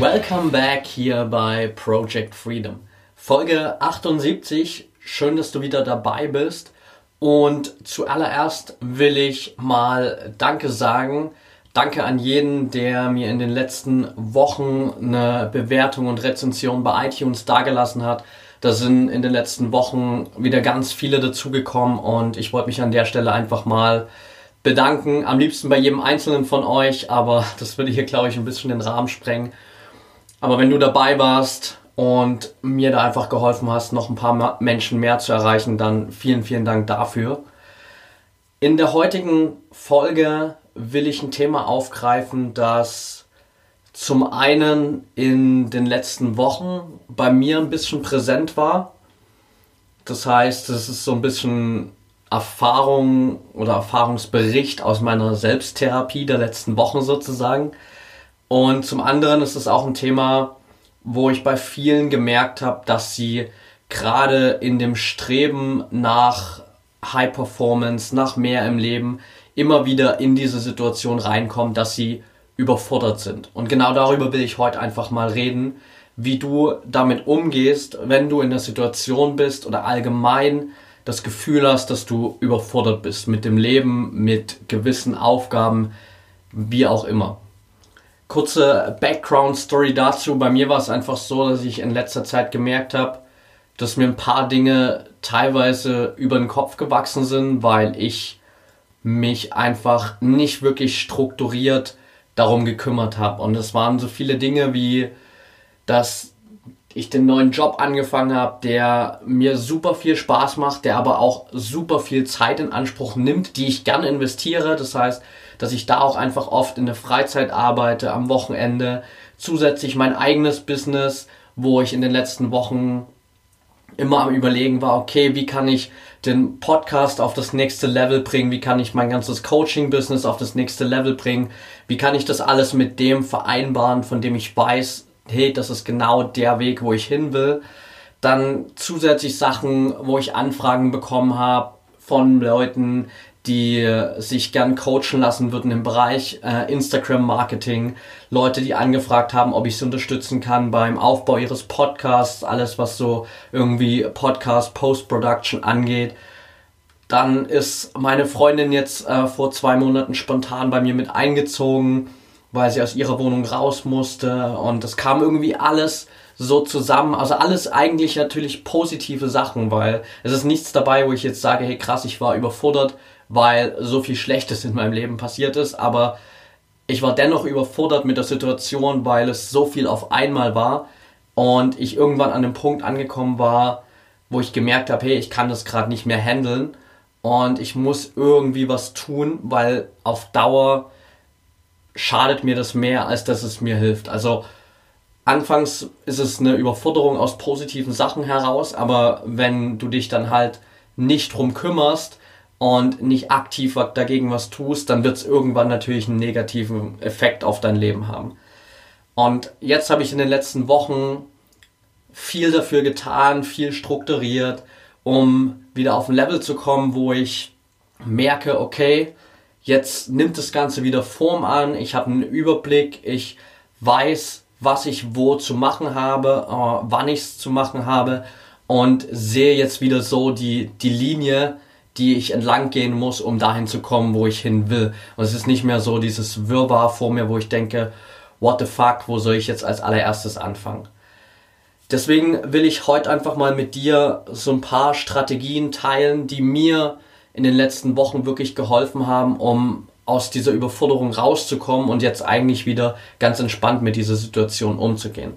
Welcome back hier bei Project Freedom. Folge 78. Schön, dass du wieder dabei bist. Und zuallererst will ich mal Danke sagen. Danke an jeden, der mir in den letzten Wochen eine Bewertung und Rezension bei iTunes dagelassen hat. Da sind in den letzten Wochen wieder ganz viele dazugekommen und ich wollte mich an der Stelle einfach mal bedanken. Am liebsten bei jedem einzelnen von euch, aber das würde hier, glaube ich, ein bisschen den Rahmen sprengen. Aber wenn du dabei warst und mir da einfach geholfen hast, noch ein paar Menschen mehr zu erreichen, dann vielen, vielen Dank dafür. In der heutigen Folge will ich ein Thema aufgreifen, das zum einen in den letzten Wochen bei mir ein bisschen präsent war. Das heißt, es ist so ein bisschen Erfahrung oder Erfahrungsbericht aus meiner Selbsttherapie der letzten Wochen sozusagen. Und zum anderen ist es auch ein Thema, wo ich bei vielen gemerkt habe, dass sie gerade in dem Streben nach High Performance, nach mehr im Leben, immer wieder in diese Situation reinkommen, dass sie überfordert sind. Und genau darüber will ich heute einfach mal reden, wie du damit umgehst, wenn du in der Situation bist oder allgemein das Gefühl hast, dass du überfordert bist mit dem Leben, mit gewissen Aufgaben, wie auch immer kurze Background-Story dazu. Bei mir war es einfach so, dass ich in letzter Zeit gemerkt habe, dass mir ein paar Dinge teilweise über den Kopf gewachsen sind, weil ich mich einfach nicht wirklich strukturiert darum gekümmert habe. Und es waren so viele Dinge wie, dass ich den neuen Job angefangen habe, der mir super viel Spaß macht, der aber auch super viel Zeit in Anspruch nimmt, die ich gerne investiere. Das heißt, dass ich da auch einfach oft in der Freizeit arbeite, am Wochenende. Zusätzlich mein eigenes Business, wo ich in den letzten Wochen immer am Überlegen war, okay, wie kann ich den Podcast auf das nächste Level bringen, wie kann ich mein ganzes Coaching-Business auf das nächste Level bringen, wie kann ich das alles mit dem vereinbaren, von dem ich weiß, hey, das ist genau der Weg, wo ich hin will. Dann zusätzlich Sachen, wo ich Anfragen bekommen habe von Leuten, die sich gern coachen lassen würden im Bereich äh, Instagram Marketing, Leute, die angefragt haben, ob ich sie unterstützen kann beim Aufbau ihres Podcasts, alles was so irgendwie Podcast Post-Production angeht. Dann ist meine Freundin jetzt äh, vor zwei Monaten spontan bei mir mit eingezogen, weil sie aus ihrer Wohnung raus musste und das kam irgendwie alles so zusammen. Also alles eigentlich natürlich positive Sachen, weil es ist nichts dabei, wo ich jetzt sage, hey krass, ich war überfordert weil so viel Schlechtes in meinem Leben passiert ist, aber ich war dennoch überfordert mit der Situation, weil es so viel auf einmal war und ich irgendwann an dem Punkt angekommen war, wo ich gemerkt habe, hey, ich kann das gerade nicht mehr handeln und ich muss irgendwie was tun, weil auf Dauer schadet mir das mehr, als dass es mir hilft. Also anfangs ist es eine Überforderung aus positiven Sachen heraus, aber wenn du dich dann halt nicht drum kümmerst, und nicht aktiv dagegen was tust, dann wird es irgendwann natürlich einen negativen Effekt auf dein Leben haben. Und jetzt habe ich in den letzten Wochen viel dafür getan, viel strukturiert, um wieder auf ein Level zu kommen, wo ich merke, okay, jetzt nimmt das Ganze wieder Form an, ich habe einen Überblick, ich weiß, was ich wo zu machen habe, äh, wann ich es zu machen habe und sehe jetzt wieder so die, die Linie, die ich entlang gehen muss, um dahin zu kommen, wo ich hin will. Und es ist nicht mehr so dieses Wirrwarr vor mir, wo ich denke, what the fuck, wo soll ich jetzt als allererstes anfangen? Deswegen will ich heute einfach mal mit dir so ein paar Strategien teilen, die mir in den letzten Wochen wirklich geholfen haben, um aus dieser Überforderung rauszukommen und jetzt eigentlich wieder ganz entspannt mit dieser Situation umzugehen.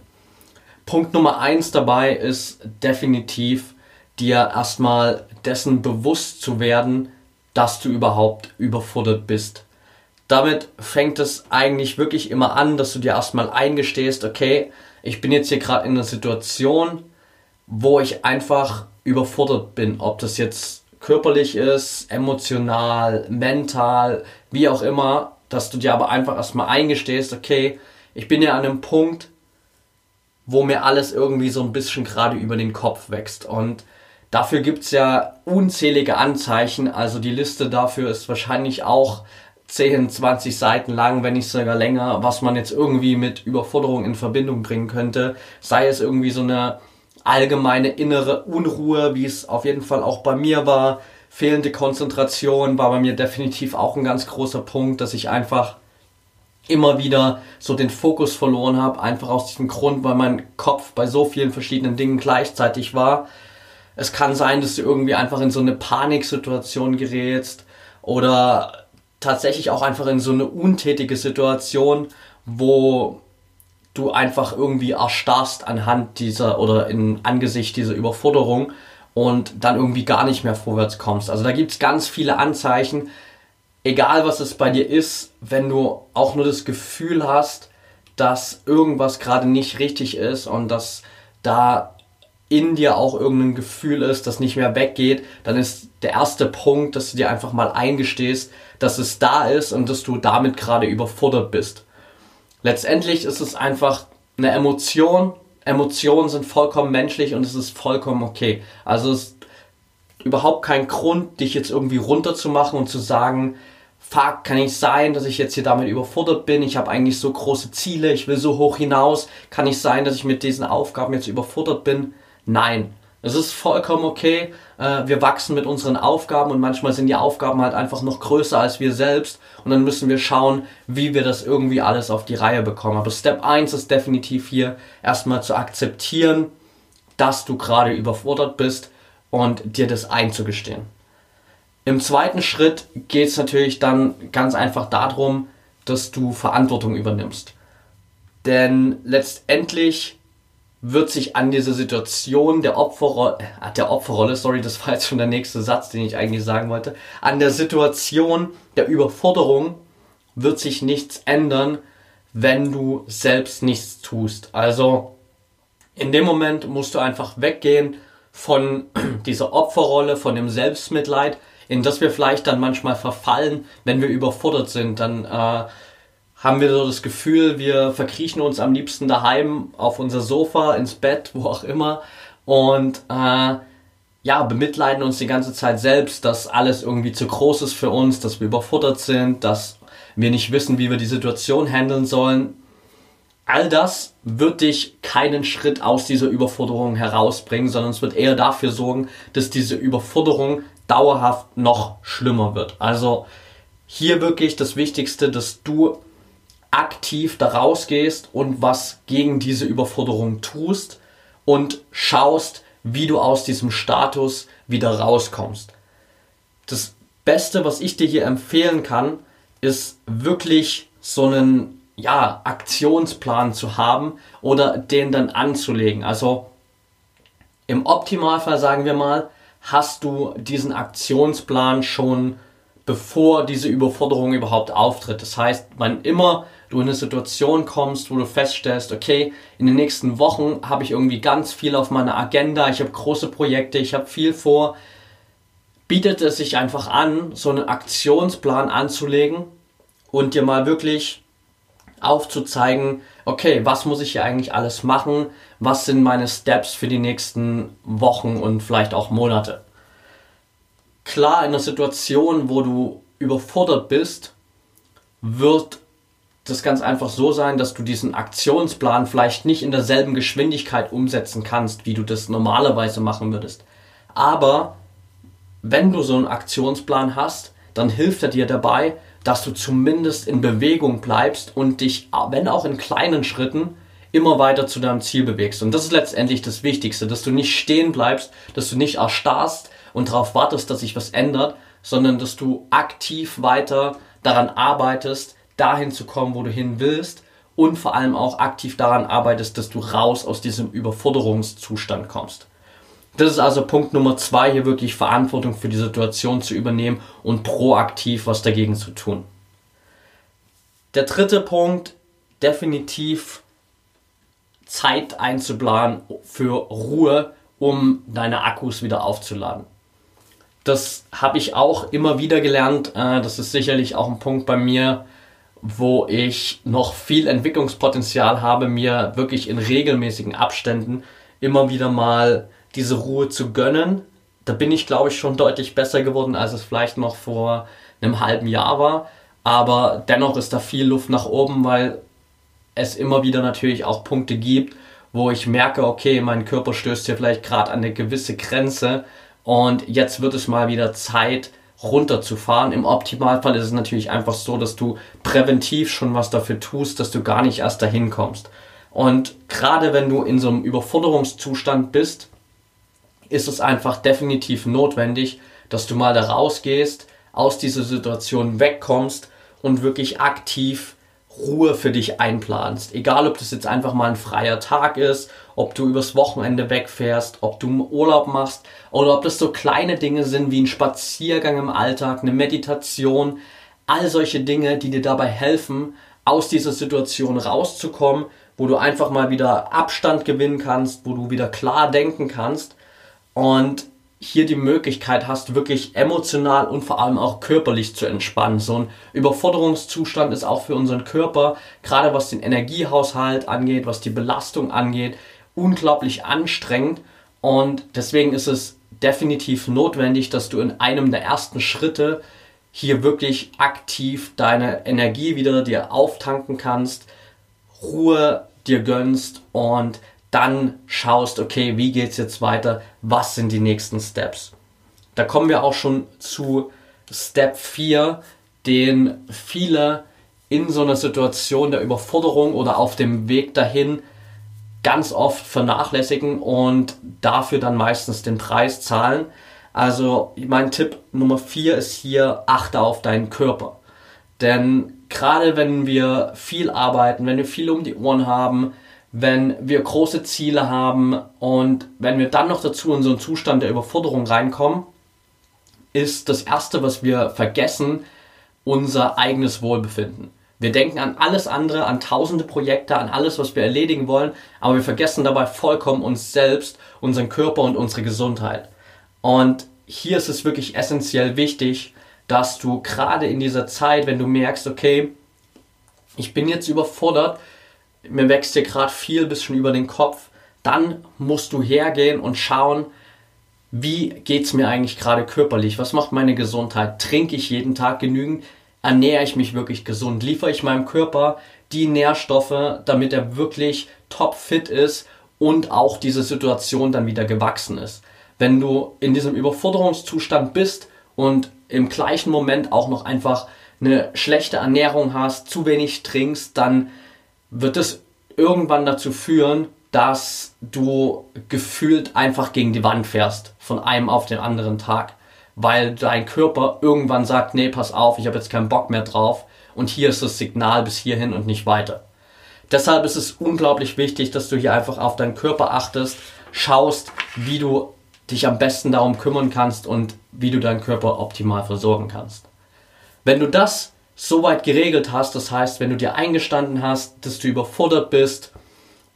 Punkt Nummer eins dabei ist definitiv dir erstmal dessen bewusst zu werden, dass du überhaupt überfordert bist. damit fängt es eigentlich wirklich immer an, dass du dir erstmal eingestehst, okay, ich bin jetzt hier gerade in einer Situation, wo ich einfach überfordert bin, ob das jetzt körperlich ist, emotional, mental, wie auch immer, dass du dir aber einfach erstmal eingestehst, okay, ich bin ja an einem Punkt, wo mir alles irgendwie so ein bisschen gerade über den Kopf wächst. Und dafür gibt es ja unzählige Anzeichen. Also die Liste dafür ist wahrscheinlich auch 10, 20 Seiten lang, wenn nicht sogar länger, was man jetzt irgendwie mit Überforderung in Verbindung bringen könnte. Sei es irgendwie so eine allgemeine innere Unruhe, wie es auf jeden Fall auch bei mir war. Fehlende Konzentration war bei mir definitiv auch ein ganz großer Punkt, dass ich einfach immer wieder so den Fokus verloren habe, einfach aus diesem Grund, weil mein Kopf bei so vielen verschiedenen Dingen gleichzeitig war. Es kann sein, dass du irgendwie einfach in so eine Paniksituation gerätst oder tatsächlich auch einfach in so eine untätige Situation, wo du einfach irgendwie erstarrst anhand dieser oder in Angesicht dieser Überforderung und dann irgendwie gar nicht mehr vorwärts kommst. Also da gibt es ganz viele Anzeichen, egal was es bei dir ist, wenn du auch nur das Gefühl hast, dass irgendwas gerade nicht richtig ist und dass da in dir auch irgendein Gefühl ist, das nicht mehr weggeht, dann ist der erste Punkt, dass du dir einfach mal eingestehst, dass es da ist und dass du damit gerade überfordert bist. Letztendlich ist es einfach eine Emotion. Emotionen sind vollkommen menschlich und es ist vollkommen okay. Also es ist überhaupt kein Grund, dich jetzt irgendwie runterzumachen und zu sagen, fuck, kann nicht sein, dass ich jetzt hier damit überfordert bin. Ich habe eigentlich so große Ziele, ich will so hoch hinaus. Kann nicht sein, dass ich mit diesen Aufgaben jetzt überfordert bin. Nein, es ist vollkommen okay. Äh, wir wachsen mit unseren Aufgaben und manchmal sind die Aufgaben halt einfach noch größer als wir selbst. Und dann müssen wir schauen, wie wir das irgendwie alles auf die Reihe bekommen. Aber Step 1 ist definitiv hier erstmal zu akzeptieren, dass du gerade überfordert bist und dir das einzugestehen. Im zweiten Schritt geht es natürlich dann ganz einfach darum, dass du Verantwortung übernimmst. Denn letztendlich wird sich an dieser Situation der Opferrolle, äh, der Opferrolle, sorry, das war jetzt schon der nächste Satz, den ich eigentlich sagen wollte, an der Situation der Überforderung wird sich nichts ändern, wenn du selbst nichts tust. Also in dem Moment musst du einfach weggehen von dieser Opferrolle, von dem Selbstmitleid in das wir vielleicht dann manchmal verfallen, wenn wir überfordert sind. Dann äh, haben wir so das Gefühl, wir verkriechen uns am liebsten daheim auf unser Sofa, ins Bett, wo auch immer und äh, ja, bemitleiden uns die ganze Zeit selbst, dass alles irgendwie zu groß ist für uns, dass wir überfordert sind, dass wir nicht wissen, wie wir die Situation handeln sollen. All das wird dich keinen Schritt aus dieser Überforderung herausbringen, sondern es wird eher dafür sorgen, dass diese Überforderung dauerhaft noch schlimmer wird. Also hier wirklich das Wichtigste, dass du aktiv da rausgehst und was gegen diese Überforderung tust und schaust, wie du aus diesem Status wieder rauskommst. Das Beste, was ich dir hier empfehlen kann, ist wirklich so einen ja, Aktionsplan zu haben oder den dann anzulegen. Also im Optimalfall sagen wir mal, hast du diesen Aktionsplan schon bevor diese Überforderung überhaupt auftritt. Das heißt, wann immer du in eine Situation kommst, wo du feststellst, okay, in den nächsten Wochen habe ich irgendwie ganz viel auf meiner Agenda, ich habe große Projekte, ich habe viel vor, bietet es sich einfach an, so einen Aktionsplan anzulegen und dir mal wirklich aufzuzeigen, okay, was muss ich hier eigentlich alles machen? Was sind meine Steps für die nächsten Wochen und vielleicht auch Monate? Klar, in einer Situation, wo du überfordert bist, wird das ganz einfach so sein, dass du diesen Aktionsplan vielleicht nicht in derselben Geschwindigkeit umsetzen kannst, wie du das normalerweise machen würdest. Aber wenn du so einen Aktionsplan hast, dann hilft er dir dabei, dass du zumindest in Bewegung bleibst und dich, wenn auch in kleinen Schritten, immer weiter zu deinem Ziel bewegst. Und das ist letztendlich das Wichtigste, dass du nicht stehen bleibst, dass du nicht erstarrst und darauf wartest, dass sich was ändert, sondern dass du aktiv weiter daran arbeitest, dahin zu kommen, wo du hin willst und vor allem auch aktiv daran arbeitest, dass du raus aus diesem Überforderungszustand kommst. Das ist also Punkt Nummer zwei, hier wirklich Verantwortung für die Situation zu übernehmen und proaktiv was dagegen zu tun. Der dritte Punkt, definitiv Zeit einzuplanen für Ruhe, um deine Akkus wieder aufzuladen. Das habe ich auch immer wieder gelernt. Äh, das ist sicherlich auch ein Punkt bei mir, wo ich noch viel Entwicklungspotenzial habe, mir wirklich in regelmäßigen Abständen immer wieder mal diese Ruhe zu gönnen. Da bin ich, glaube ich, schon deutlich besser geworden, als es vielleicht noch vor einem halben Jahr war. Aber dennoch ist da viel Luft nach oben, weil es immer wieder natürlich auch Punkte gibt, wo ich merke, okay, mein Körper stößt hier vielleicht gerade an eine gewisse Grenze und jetzt wird es mal wieder Zeit, runterzufahren. Im Optimalfall ist es natürlich einfach so, dass du präventiv schon was dafür tust, dass du gar nicht erst dahin kommst. Und gerade wenn du in so einem Überforderungszustand bist, ist es einfach definitiv notwendig, dass du mal da rausgehst, aus dieser Situation wegkommst und wirklich aktiv Ruhe für dich einplanst. Egal, ob das jetzt einfach mal ein freier Tag ist, ob du übers Wochenende wegfährst, ob du Urlaub machst oder ob das so kleine Dinge sind wie ein Spaziergang im Alltag, eine Meditation, all solche Dinge, die dir dabei helfen, aus dieser Situation rauszukommen, wo du einfach mal wieder Abstand gewinnen kannst, wo du wieder klar denken kannst und hier die Möglichkeit hast, wirklich emotional und vor allem auch körperlich zu entspannen. So ein Überforderungszustand ist auch für unseren Körper, gerade was den Energiehaushalt angeht, was die Belastung angeht, unglaublich anstrengend. Und deswegen ist es definitiv notwendig, dass du in einem der ersten Schritte hier wirklich aktiv deine Energie wieder dir auftanken kannst, Ruhe dir gönnst und dann schaust, okay, wie geht's jetzt weiter? Was sind die nächsten Steps? Da kommen wir auch schon zu Step 4, den viele in so einer Situation der Überforderung oder auf dem Weg dahin ganz oft vernachlässigen und dafür dann meistens den Preis zahlen. Also mein Tipp Nummer 4 ist hier, achte auf deinen Körper. Denn gerade wenn wir viel arbeiten, wenn wir viel um die Ohren haben, wenn wir große Ziele haben und wenn wir dann noch dazu in so einen Zustand der Überforderung reinkommen, ist das Erste, was wir vergessen, unser eigenes Wohlbefinden. Wir denken an alles andere, an tausende Projekte, an alles, was wir erledigen wollen, aber wir vergessen dabei vollkommen uns selbst, unseren Körper und unsere Gesundheit. Und hier ist es wirklich essentiell wichtig, dass du gerade in dieser Zeit, wenn du merkst, okay, ich bin jetzt überfordert, mir wächst hier gerade viel bis schon über den Kopf, dann musst du hergehen und schauen, wie geht es mir eigentlich gerade körperlich? Was macht meine Gesundheit? Trinke ich jeden Tag genügend? Ernähre ich mich wirklich gesund? Liefere ich meinem Körper die Nährstoffe, damit er wirklich top fit ist und auch diese Situation dann wieder gewachsen ist? Wenn du in diesem Überforderungszustand bist und im gleichen Moment auch noch einfach eine schlechte Ernährung hast, zu wenig trinkst, dann wird es irgendwann dazu führen, dass du gefühlt einfach gegen die Wand fährst von einem auf den anderen Tag, weil dein Körper irgendwann sagt, nee, pass auf, ich habe jetzt keinen Bock mehr drauf und hier ist das Signal bis hierhin und nicht weiter. Deshalb ist es unglaublich wichtig, dass du hier einfach auf deinen Körper achtest, schaust, wie du dich am besten darum kümmern kannst und wie du deinen Körper optimal versorgen kannst. Wenn du das soweit geregelt hast. Das heißt, wenn du dir eingestanden hast, dass du überfordert bist,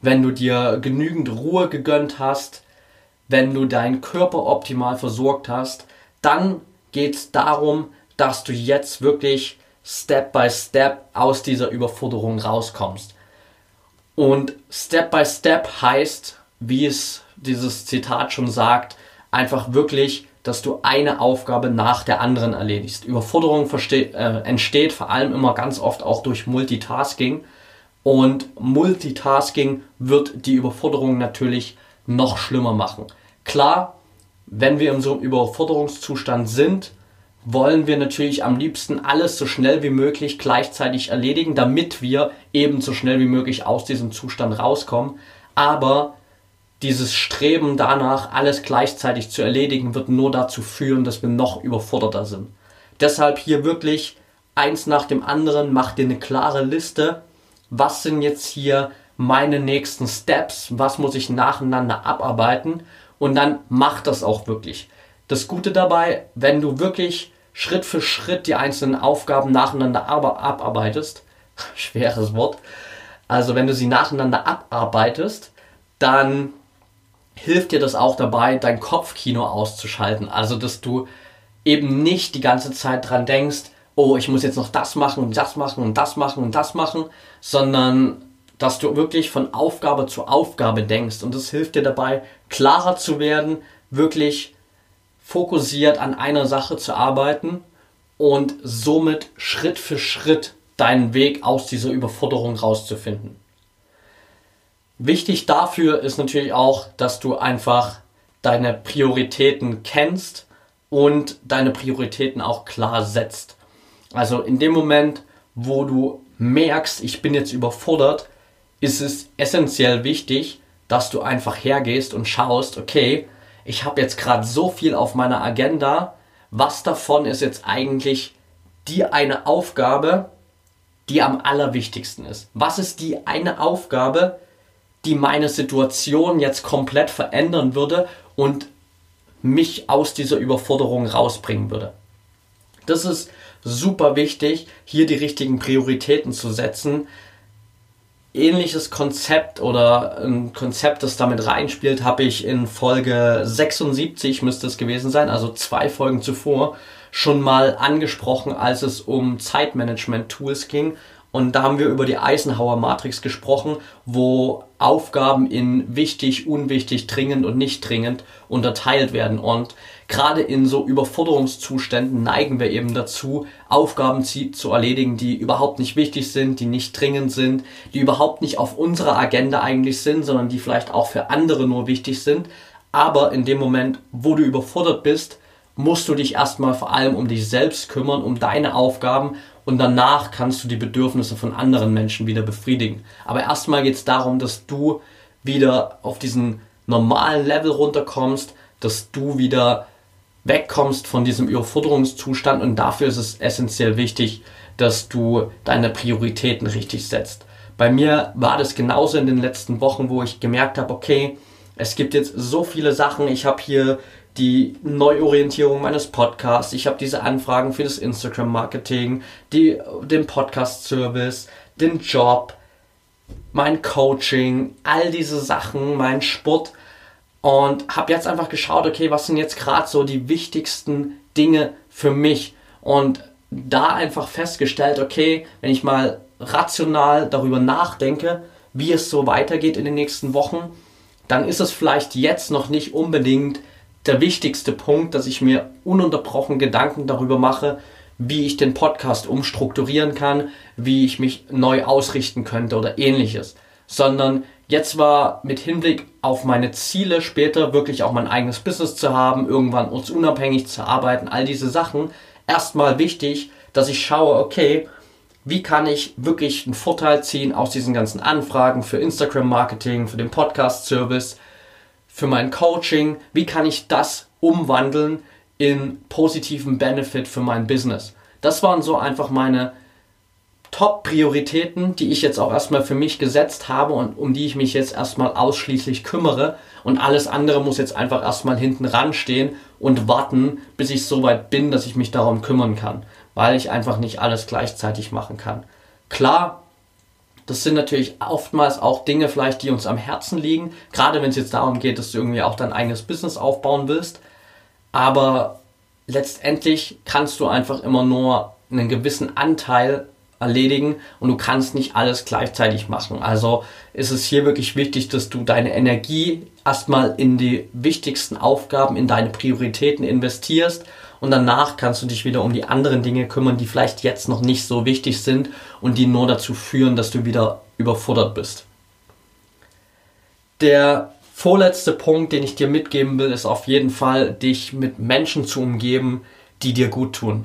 wenn du dir genügend Ruhe gegönnt hast, wenn du deinen Körper optimal versorgt hast, dann geht es darum, dass du jetzt wirklich Step by Step aus dieser Überforderung rauskommst. Und Step by Step heißt, wie es dieses Zitat schon sagt, einfach wirklich dass du eine Aufgabe nach der anderen erledigst. Überforderung äh, entsteht vor allem immer ganz oft auch durch Multitasking. Und Multitasking wird die Überforderung natürlich noch schlimmer machen. Klar, wenn wir in so einem Überforderungszustand sind, wollen wir natürlich am liebsten alles so schnell wie möglich gleichzeitig erledigen, damit wir eben so schnell wie möglich aus diesem Zustand rauskommen. Aber dieses Streben danach, alles gleichzeitig zu erledigen, wird nur dazu führen, dass wir noch überforderter sind. Deshalb hier wirklich eins nach dem anderen, mach dir eine klare Liste. Was sind jetzt hier meine nächsten Steps? Was muss ich nacheinander abarbeiten? Und dann mach das auch wirklich. Das Gute dabei, wenn du wirklich Schritt für Schritt die einzelnen Aufgaben nacheinander abarbeitest, schweres Wort. Also wenn du sie nacheinander abarbeitest, dann hilft dir das auch dabei, dein Kopfkino auszuschalten. Also dass du eben nicht die ganze Zeit dran denkst, oh, ich muss jetzt noch das machen und das machen und das machen und das machen, sondern dass du wirklich von Aufgabe zu Aufgabe denkst. Und das hilft dir dabei, klarer zu werden, wirklich fokussiert an einer Sache zu arbeiten und somit Schritt für Schritt deinen Weg aus dieser Überforderung rauszufinden. Wichtig dafür ist natürlich auch, dass du einfach deine Prioritäten kennst und deine Prioritäten auch klar setzt. Also in dem Moment, wo du merkst, ich bin jetzt überfordert, ist es essentiell wichtig, dass du einfach hergehst und schaust, okay, ich habe jetzt gerade so viel auf meiner Agenda, was davon ist jetzt eigentlich die eine Aufgabe, die am allerwichtigsten ist? Was ist die eine Aufgabe, die meine Situation jetzt komplett verändern würde und mich aus dieser Überforderung rausbringen würde? Das ist super wichtig, hier die richtigen Prioritäten zu setzen, ähnliches Konzept oder ein Konzept, das damit reinspielt, habe ich in Folge 76 müsste es gewesen sein, also zwei Folgen zuvor, schon mal angesprochen, als es um Zeitmanagement-Tools ging. Und da haben wir über die Eisenhower Matrix gesprochen, wo Aufgaben in wichtig, unwichtig, dringend und nicht dringend unterteilt werden. Und gerade in so Überforderungszuständen neigen wir eben dazu, Aufgaben zu erledigen, die überhaupt nicht wichtig sind, die nicht dringend sind, die überhaupt nicht auf unserer Agenda eigentlich sind, sondern die vielleicht auch für andere nur wichtig sind. Aber in dem Moment, wo du überfordert bist, musst du dich erstmal vor allem um dich selbst kümmern, um deine Aufgaben und danach kannst du die Bedürfnisse von anderen Menschen wieder befriedigen. Aber erstmal geht es darum, dass du wieder auf diesen normalen Level runterkommst, dass du wieder wegkommst von diesem Überforderungszustand und dafür ist es essentiell wichtig, dass du deine Prioritäten richtig setzt. Bei mir war das genauso in den letzten Wochen, wo ich gemerkt habe, okay, es gibt jetzt so viele Sachen. Ich habe hier die Neuorientierung meines Podcasts, ich habe diese Anfragen für das Instagram-Marketing, den Podcast-Service, den Job, mein Coaching, all diese Sachen, mein Sport und habe jetzt einfach geschaut, okay, was sind jetzt gerade so die wichtigsten Dinge für mich und da einfach festgestellt, okay, wenn ich mal rational darüber nachdenke, wie es so weitergeht in den nächsten Wochen, dann ist es vielleicht jetzt noch nicht unbedingt der wichtigste Punkt, dass ich mir ununterbrochen Gedanken darüber mache, wie ich den Podcast umstrukturieren kann, wie ich mich neu ausrichten könnte oder ähnliches. Sondern jetzt war mit Hinblick auf meine Ziele später wirklich auch mein eigenes Business zu haben, irgendwann unabhängig zu arbeiten, all diese Sachen, erstmal wichtig, dass ich schaue, okay, wie kann ich wirklich einen Vorteil ziehen aus diesen ganzen Anfragen für Instagram Marketing, für den Podcast Service, für mein Coaching, wie kann ich das umwandeln in positiven Benefit für mein Business. Das waren so einfach meine Top-Prioritäten, die ich jetzt auch erstmal für mich gesetzt habe und um die ich mich jetzt erstmal ausschließlich kümmere. Und alles andere muss jetzt einfach erstmal hinten ranstehen und warten, bis ich so weit bin, dass ich mich darum kümmern kann, weil ich einfach nicht alles gleichzeitig machen kann. Klar, das sind natürlich oftmals auch Dinge vielleicht, die uns am Herzen liegen. Gerade wenn es jetzt darum geht, dass du irgendwie auch dein eigenes Business aufbauen willst. Aber letztendlich kannst du einfach immer nur einen gewissen Anteil erledigen und du kannst nicht alles gleichzeitig machen. Also ist es hier wirklich wichtig, dass du deine Energie erstmal in die wichtigsten Aufgaben, in deine Prioritäten investierst und danach kannst du dich wieder um die anderen Dinge kümmern, die vielleicht jetzt noch nicht so wichtig sind und die nur dazu führen, dass du wieder überfordert bist. Der vorletzte Punkt, den ich dir mitgeben will, ist auf jeden Fall, dich mit Menschen zu umgeben, die dir gut tun.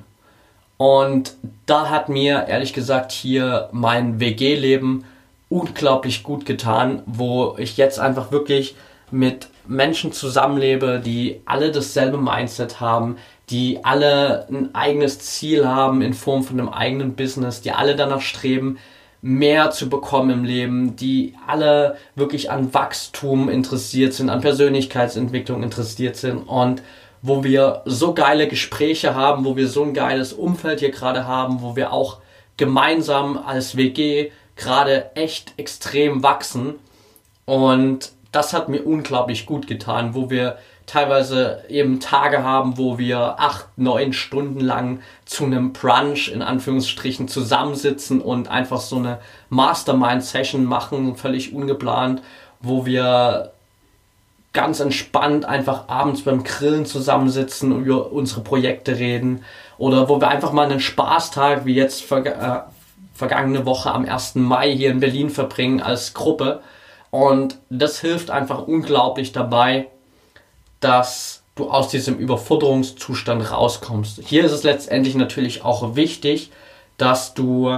Und da hat mir ehrlich gesagt hier mein WG-Leben unglaublich gut getan, wo ich jetzt einfach wirklich mit Menschen zusammenlebe, die alle dasselbe Mindset haben, die alle ein eigenes Ziel haben in Form von einem eigenen Business, die alle danach streben, mehr zu bekommen im Leben, die alle wirklich an Wachstum interessiert sind, an Persönlichkeitsentwicklung interessiert sind. Und wo wir so geile Gespräche haben, wo wir so ein geiles Umfeld hier gerade haben, wo wir auch gemeinsam als WG gerade echt extrem wachsen. Und das hat mir unglaublich gut getan, wo wir teilweise eben Tage haben, wo wir acht, neun Stunden lang zu einem Brunch in Anführungsstrichen zusammensitzen und einfach so eine Mastermind-Session machen, völlig ungeplant, wo wir ganz entspannt einfach abends beim Grillen zusammensitzen und über unsere Projekte reden oder wo wir einfach mal einen Spaßtag wie jetzt ver äh, vergangene Woche am 1. Mai hier in Berlin verbringen als Gruppe und das hilft einfach unglaublich dabei, dass du aus diesem Überforderungszustand rauskommst. Hier ist es letztendlich natürlich auch wichtig, dass du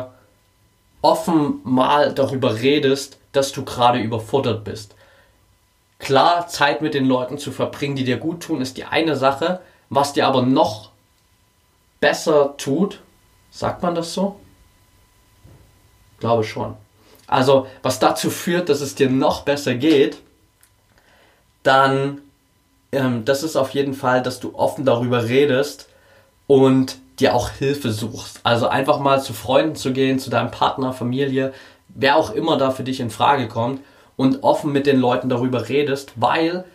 offen mal darüber redest, dass du gerade überfordert bist. Klar, Zeit mit den Leuten zu verbringen, die dir gut tun, ist die eine Sache. Was dir aber noch besser tut, sagt man das so? Glaube schon. Also, was dazu führt, dass es dir noch besser geht, dann ähm, das ist auf jeden Fall, dass du offen darüber redest und dir auch Hilfe suchst. Also einfach mal zu Freunden zu gehen, zu deinem Partner, Familie, wer auch immer da für dich in Frage kommt und offen mit den Leuten darüber redest, weil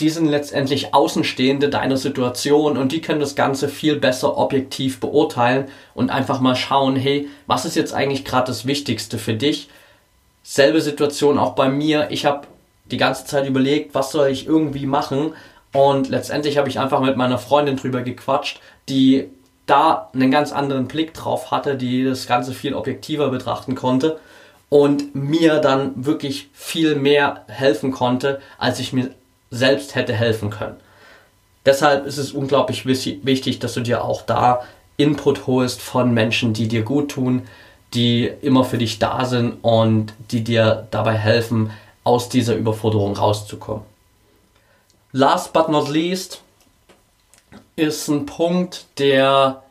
die sind letztendlich Außenstehende deiner Situation und die können das Ganze viel besser objektiv beurteilen und einfach mal schauen, hey, was ist jetzt eigentlich gerade das Wichtigste für dich? Selbe Situation auch bei mir. Ich habe die ganze Zeit überlegt, was soll ich irgendwie machen. Und letztendlich habe ich einfach mit meiner Freundin drüber gequatscht, die da einen ganz anderen Blick drauf hatte, die das Ganze viel objektiver betrachten konnte und mir dann wirklich viel mehr helfen konnte, als ich mir selbst hätte helfen können. Deshalb ist es unglaublich wichtig, dass du dir auch da Input holst von Menschen, die dir gut tun, die immer für dich da sind und die dir dabei helfen, aus dieser Überforderung rauszukommen. Last but not least ist ein Punkt, der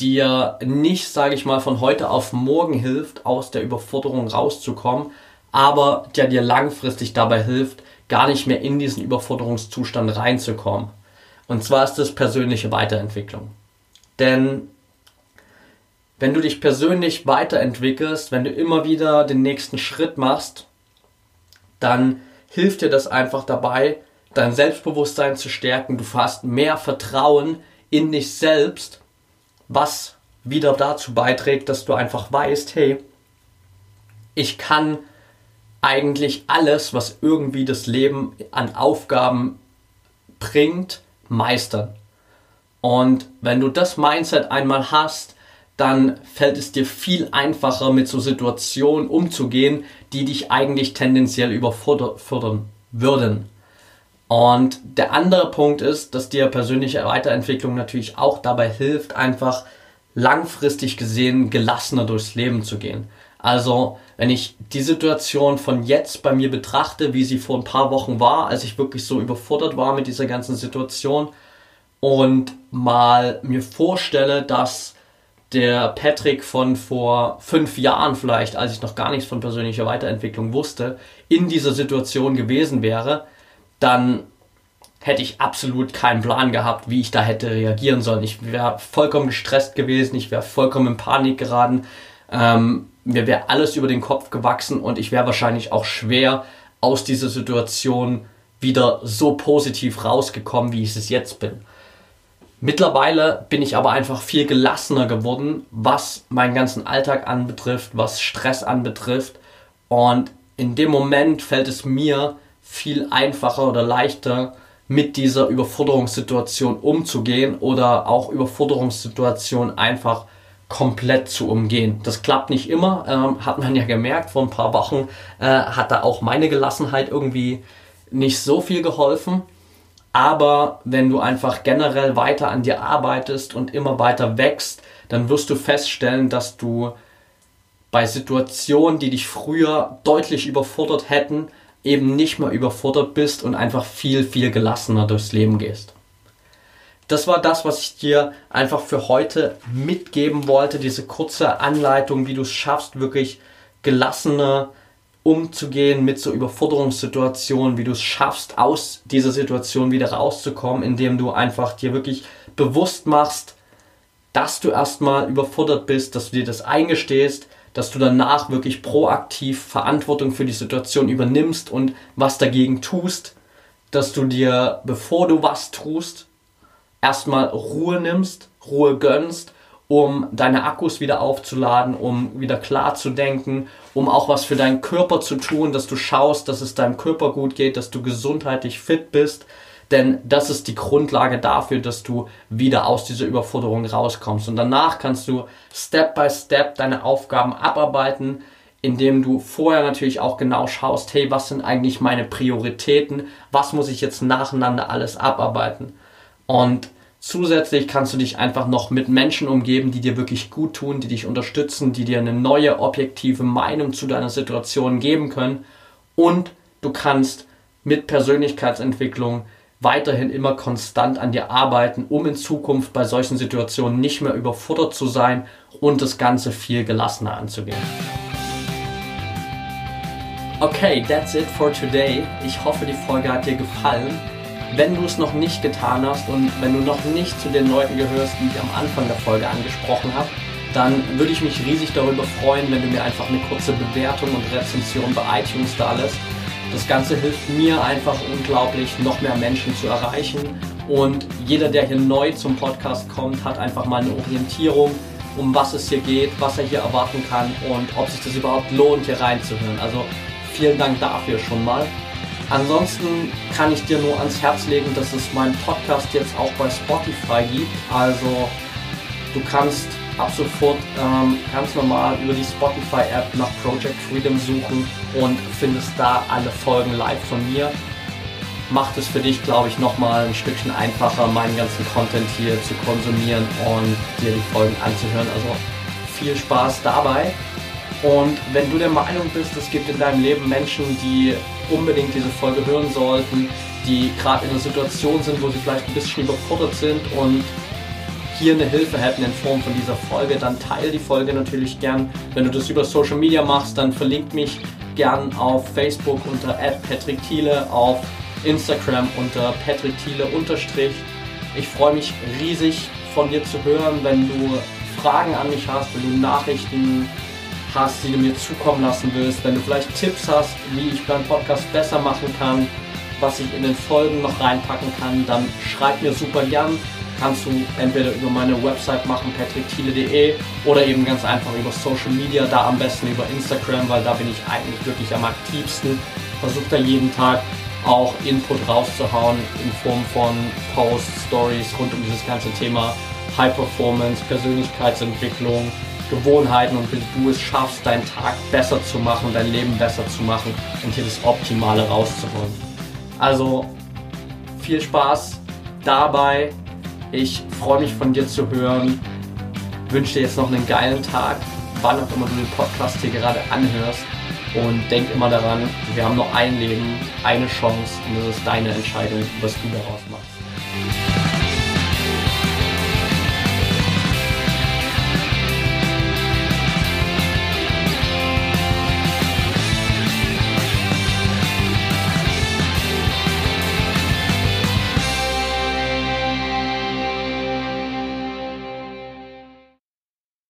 dir nicht, sage ich mal, von heute auf morgen hilft, aus der Überforderung rauszukommen, aber der dir langfristig dabei hilft, gar nicht mehr in diesen Überforderungszustand reinzukommen. Und zwar ist das persönliche Weiterentwicklung. Denn wenn du dich persönlich weiterentwickelst, wenn du immer wieder den nächsten Schritt machst, dann hilft dir das einfach dabei, dein Selbstbewusstsein zu stärken. Du hast mehr Vertrauen in dich selbst, was wieder dazu beiträgt, dass du einfach weißt, hey, ich kann eigentlich alles, was irgendwie das Leben an Aufgaben bringt, meistern. Und wenn du das Mindset einmal hast, dann fällt es dir viel einfacher, mit so Situationen umzugehen, die dich eigentlich tendenziell überfordern würden. Und der andere Punkt ist, dass dir persönliche Weiterentwicklung natürlich auch dabei hilft, einfach langfristig gesehen gelassener durchs Leben zu gehen. Also, wenn ich die Situation von jetzt bei mir betrachte, wie sie vor ein paar Wochen war, als ich wirklich so überfordert war mit dieser ganzen Situation und mal mir vorstelle, dass der Patrick von vor fünf Jahren vielleicht, als ich noch gar nichts von persönlicher Weiterentwicklung wusste, in dieser Situation gewesen wäre, dann hätte ich absolut keinen Plan gehabt, wie ich da hätte reagieren sollen. Ich wäre vollkommen gestresst gewesen, ich wäre vollkommen in Panik geraten, ähm, mir wäre alles über den Kopf gewachsen und ich wäre wahrscheinlich auch schwer aus dieser Situation wieder so positiv rausgekommen, wie ich es jetzt bin. Mittlerweile bin ich aber einfach viel gelassener geworden, was meinen ganzen Alltag anbetrifft, was Stress anbetrifft. Und in dem Moment fällt es mir viel einfacher oder leichter, mit dieser Überforderungssituation umzugehen oder auch Überforderungssituationen einfach komplett zu umgehen. Das klappt nicht immer, ähm, hat man ja gemerkt, vor ein paar Wochen äh, hat da auch meine Gelassenheit irgendwie nicht so viel geholfen. Aber wenn du einfach generell weiter an dir arbeitest und immer weiter wächst, dann wirst du feststellen, dass du bei Situationen, die dich früher deutlich überfordert hätten, eben nicht mehr überfordert bist und einfach viel, viel gelassener durchs Leben gehst. Das war das, was ich dir einfach für heute mitgeben wollte, diese kurze Anleitung, wie du es schaffst, wirklich gelassener umzugehen mit so Überforderungssituationen, wie du es schaffst, aus dieser Situation wieder rauszukommen, indem du einfach dir wirklich bewusst machst, dass du erstmal überfordert bist, dass du dir das eingestehst, dass du danach wirklich proaktiv Verantwortung für die Situation übernimmst und was dagegen tust, dass du dir, bevor du was tust, erstmal Ruhe nimmst, Ruhe gönnst, um deine Akkus wieder aufzuladen, um wieder klar zu denken, um auch was für deinen Körper zu tun, dass du schaust, dass es deinem Körper gut geht, dass du gesundheitlich fit bist, denn das ist die Grundlage dafür, dass du wieder aus dieser Überforderung rauskommst. Und danach kannst du Step by Step deine Aufgaben abarbeiten, indem du vorher natürlich auch genau schaust, hey, was sind eigentlich meine Prioritäten? Was muss ich jetzt nacheinander alles abarbeiten? Und zusätzlich kannst du dich einfach noch mit Menschen umgeben, die dir wirklich gut tun, die dich unterstützen, die dir eine neue objektive Meinung zu deiner Situation geben können. Und du kannst mit Persönlichkeitsentwicklung weiterhin immer konstant an dir arbeiten, um in Zukunft bei solchen Situationen nicht mehr überfordert zu sein und das Ganze viel gelassener anzugehen. Okay, that's it for today. Ich hoffe, die Folge hat dir gefallen. Wenn du es noch nicht getan hast und wenn du noch nicht zu den Leuten gehörst, die ich am Anfang der Folge angesprochen habe, dann würde ich mich riesig darüber freuen, wenn du mir einfach eine kurze Bewertung und Rezension bei iTunes da lässt das Ganze hilft mir einfach unglaublich, noch mehr Menschen zu erreichen. Und jeder, der hier neu zum Podcast kommt, hat einfach mal eine Orientierung, um was es hier geht, was er hier erwarten kann und ob sich das überhaupt lohnt, hier reinzuhören. Also vielen Dank dafür schon mal. Ansonsten kann ich dir nur ans Herz legen, dass es meinen Podcast jetzt auch bei Spotify gibt. Also du kannst ab sofort ähm, ganz normal über die Spotify-App nach Project Freedom suchen und findest da alle Folgen live von mir. Macht es für dich, glaube ich, nochmal ein Stückchen einfacher, meinen ganzen Content hier zu konsumieren und dir die Folgen anzuhören. Also viel Spaß dabei. Und wenn du der Meinung bist, es gibt in deinem Leben Menschen, die unbedingt diese Folge hören sollten, die gerade in einer Situation sind, wo sie vielleicht ein bisschen überfordert sind und hier eine Hilfe hätten in Form von dieser Folge, dann teile die Folge natürlich gern. Wenn du das über Social Media machst, dann verlink mich gern auf Facebook unter Patrick Thiele, auf Instagram unter Patrick Thiele unterstrich. Ich freue mich riesig von dir zu hören, wenn du Fragen an mich hast, wenn du Nachrichten hast, die du mir zukommen lassen willst, wenn du vielleicht Tipps hast, wie ich beim Podcast besser machen kann, was ich in den Folgen noch reinpacken kann, dann schreib mir super gern kannst du entweder über meine Website machen, patrickthiele.de oder eben ganz einfach über Social Media, da am besten über Instagram, weil da bin ich eigentlich wirklich am aktivsten. Versuche da jeden Tag auch Input rauszuhauen in Form von Posts, Stories rund um dieses ganze Thema High Performance, Persönlichkeitsentwicklung, Gewohnheiten und wie du es schaffst, deinen Tag besser zu machen, dein Leben besser zu machen und hier das Optimale rauszuholen. Also viel Spaß dabei ich freue mich von dir zu hören. Wünsche dir jetzt noch einen geilen Tag, wann auch immer du den Podcast hier gerade anhörst. Und denk immer daran, wir haben nur ein Leben, eine Chance und das ist deine Entscheidung, was du daraus machst.